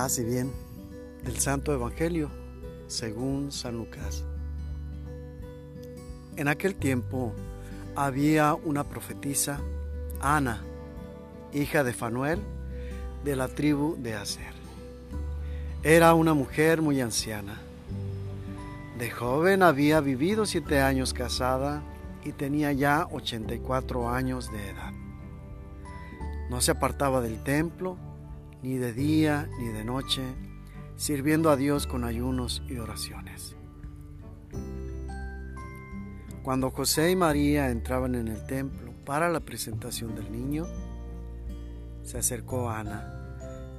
Paz bien del Santo Evangelio según San Lucas. En aquel tiempo había una profetisa, Ana, hija de Fanuel, de la tribu de Aser. Era una mujer muy anciana. De joven había vivido siete años casada y tenía ya 84 años de edad. No se apartaba del templo ni de día ni de noche, sirviendo a Dios con ayunos y oraciones. Cuando José y María entraban en el templo para la presentación del niño, se acercó Ana,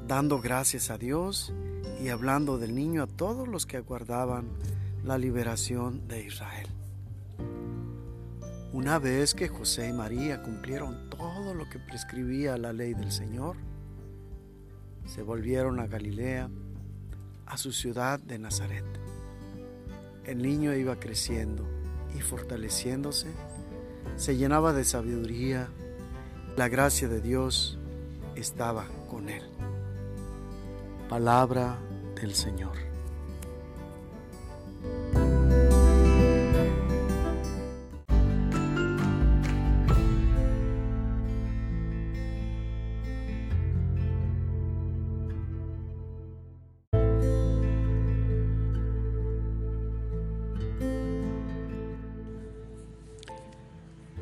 dando gracias a Dios y hablando del niño a todos los que aguardaban la liberación de Israel. Una vez que José y María cumplieron todo lo que prescribía la ley del Señor, se volvieron a Galilea, a su ciudad de Nazaret. El niño iba creciendo y fortaleciéndose, se llenaba de sabiduría, la gracia de Dios estaba con él. Palabra del Señor.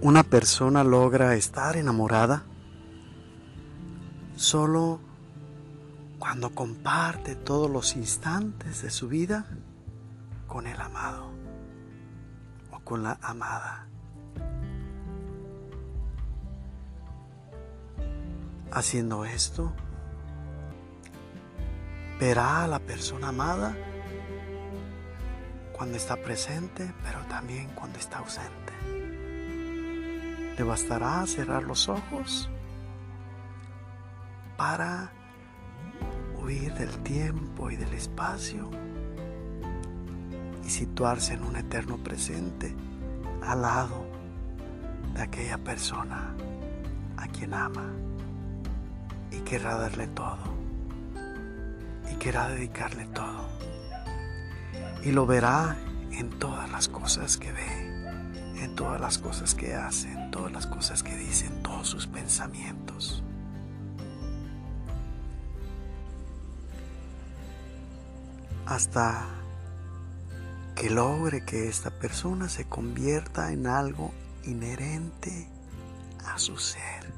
Una persona logra estar enamorada solo cuando comparte todos los instantes de su vida con el amado o con la amada. Haciendo esto, verá a la persona amada cuando está presente, pero también cuando está ausente. Le bastará cerrar los ojos para huir del tiempo y del espacio y situarse en un eterno presente al lado de aquella persona a quien ama y querrá darle todo y querrá dedicarle todo. Y lo verá en todas las cosas que ve en todas las cosas que hacen, todas las cosas que dicen, todos sus pensamientos. Hasta que logre que esta persona se convierta en algo inherente a su ser.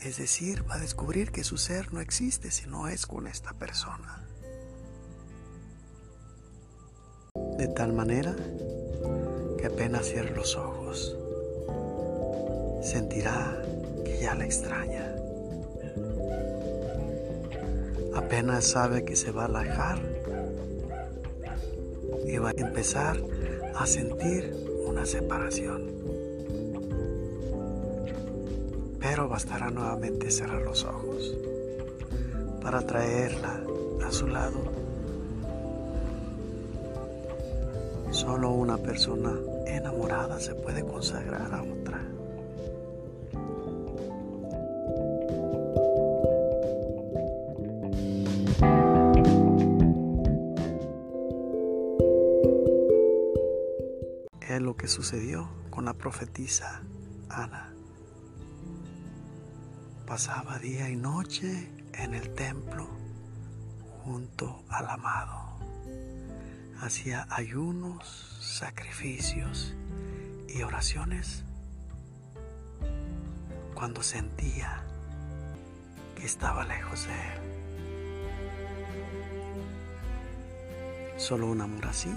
Es decir, va a descubrir que su ser no existe si no es con esta persona. De tal manera que apenas cierre los ojos, sentirá que ya la extraña. Apenas sabe que se va a alejar y va a empezar a sentir una separación. Pero bastará nuevamente cerrar los ojos para traerla a su lado Solo una persona enamorada se puede consagrar a otra. Es lo que sucedió con la profetisa Ana. Pasaba día y noche en el templo junto al amado hacía ayunos, sacrificios y oraciones cuando sentía que estaba lejos de Él. Solo un amor así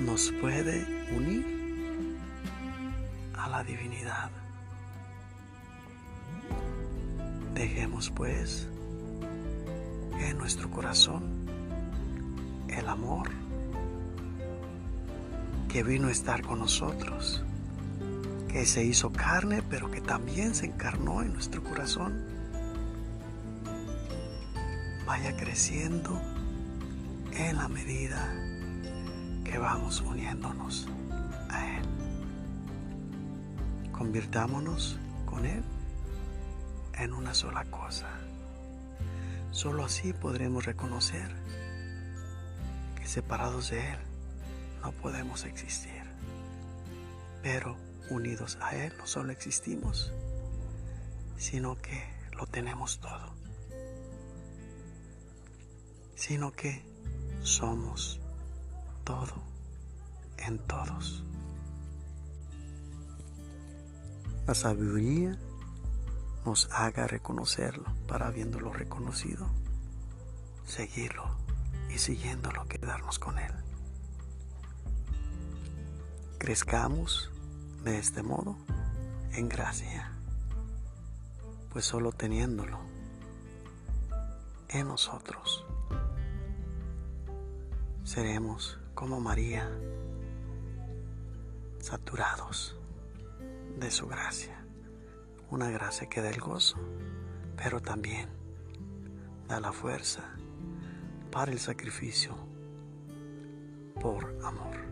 nos puede unir a la divinidad. Dejemos pues en nuestro corazón el amor que vino a estar con nosotros, que se hizo carne, pero que también se encarnó en nuestro corazón, vaya creciendo en la medida que vamos uniéndonos a Él. Convirtámonos con Él en una sola cosa, Solo así podremos reconocer separados de Él no podemos existir. Pero unidos a Él no solo existimos, sino que lo tenemos todo. Sino que somos todo en todos. La sabiduría nos haga reconocerlo para habiéndolo reconocido, seguirlo y siguiéndolo quedarnos con él. Crezcamos de este modo en gracia, pues solo teniéndolo en nosotros seremos como María, saturados de su gracia. Una gracia que da el gozo, pero también da la fuerza para el sacrificio por amor.